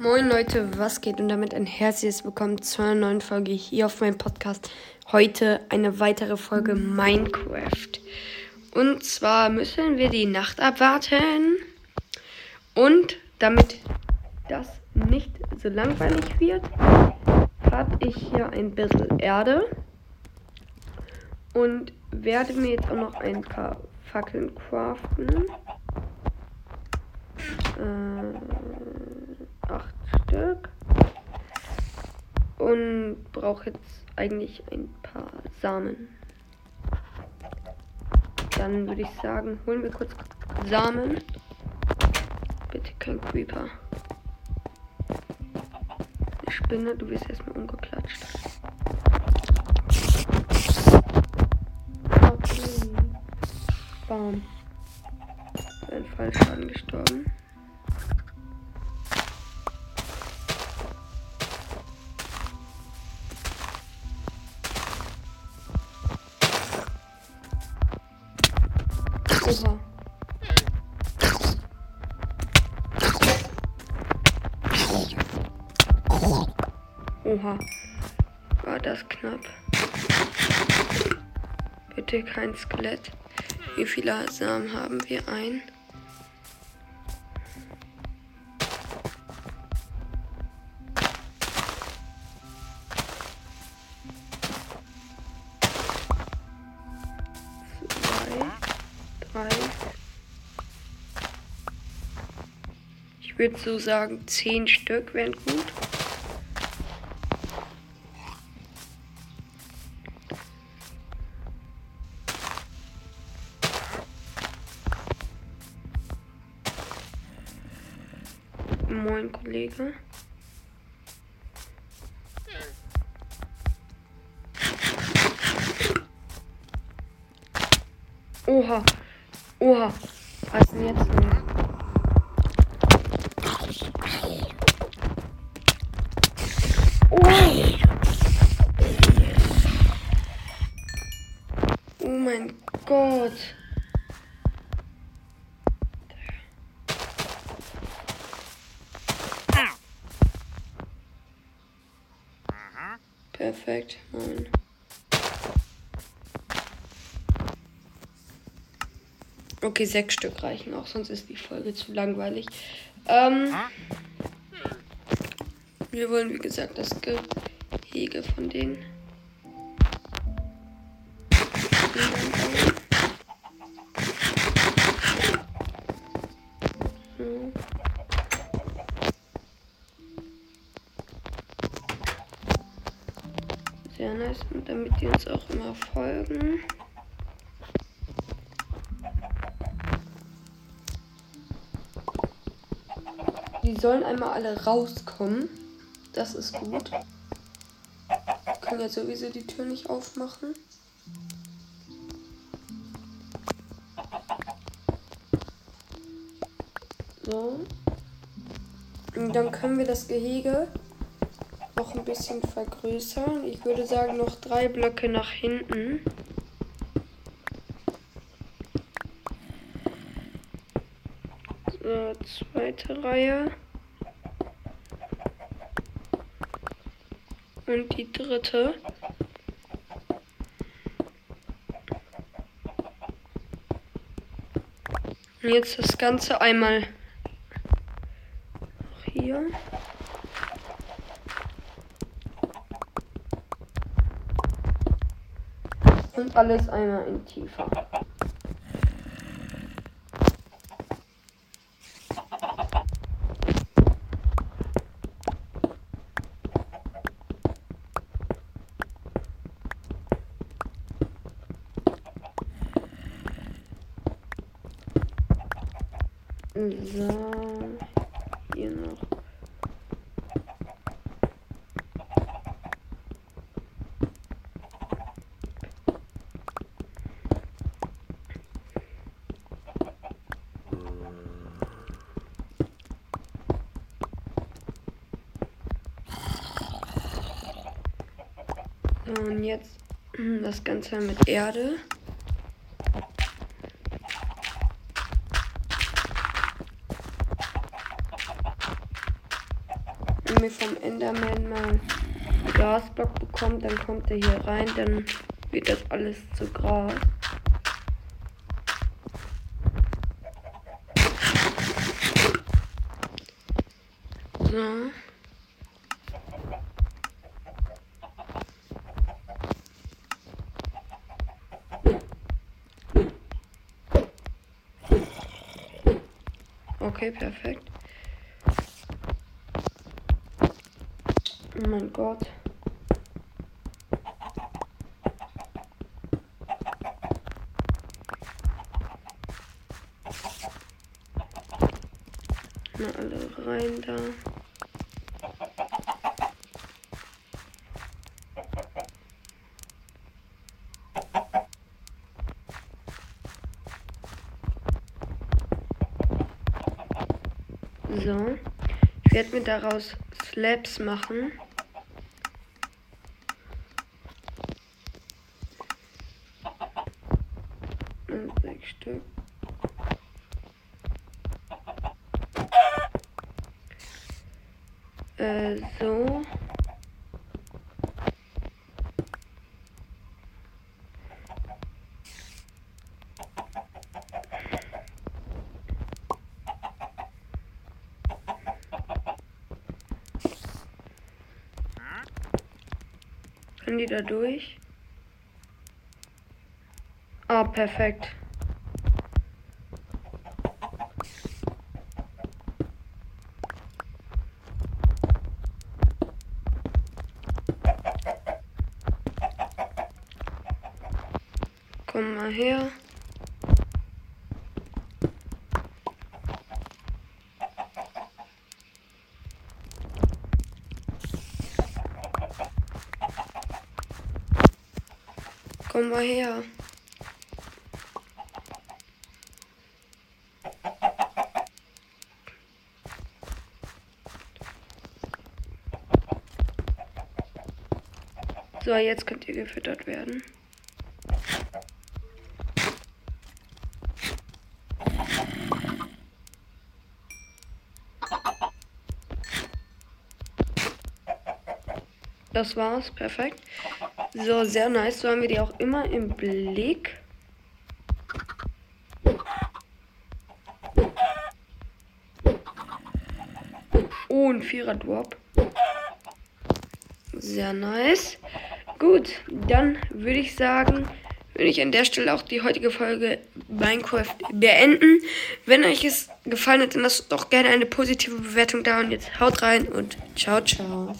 Moin Leute, was geht und damit ein herzliches Willkommen zu einer neuen Folge hier auf meinem Podcast. Heute eine weitere Folge Minecraft. Und zwar müssen wir die Nacht abwarten. Und damit das nicht so langweilig wird, habe ich hier ein bisschen Erde. Und werde mir jetzt auch noch ein paar Fackeln craften. Äh, acht Stück. Und brauche jetzt eigentlich ein paar Samen. Dann würde ich sagen, holen wir kurz Samen. Bitte kein Creeper. Eine Spinne, du wirst erstmal umgeklatscht. Okay. Bam. Ein Fallschaden gestorben. Oha. War das knapp. Bitte kein Skelett. Wie viele Samen haben wir? Ein. Ich würde so sagen, zehn Stück wären gut. Kollege. Oha. Oha. Was denn jetzt? Oh. oh mein Gott. Perfekt. Nein. Okay, sechs Stück reichen auch, sonst ist die Folge zu langweilig. Ähm, wir wollen, wie gesagt, das Gehege von den Sehr nice. Und damit die uns auch immer folgen. Die sollen einmal alle rauskommen. Das ist gut. Wir können ja sowieso die Tür nicht aufmachen. So. Und dann können wir das Gehege noch ein bisschen vergrößern. Ich würde sagen, noch drei Blöcke nach hinten. So, zweite Reihe. Und die dritte. Und jetzt das Ganze einmal hier. Und alles einmal in tiefer. So, hier noch. So, und jetzt das Ganze mit Erde. wenn wir vom Enderman mal Glasblock bekommt, dann kommt er hier rein, dann wird das alles zu Gras. So. Okay, perfekt. Oh mein Gott. Mal alle rein da. So. Ich werde mir daraus Slabs machen. Sechs Stück. Äh, so. Können die da durch? Ah, perfekt. Komm mal her. Komm mal her. So, jetzt könnt ihr gefüttert werden. Das war's, perfekt. So, sehr nice. So haben wir die auch immer im Blick. Oh, ein Vierer-Drop. Sehr nice. Gut, dann würde ich sagen, würde ich an der Stelle auch die heutige Folge Minecraft beenden. Wenn euch es gefallen hat, dann lasst doch gerne eine positive Bewertung da und jetzt haut rein und ciao, ciao.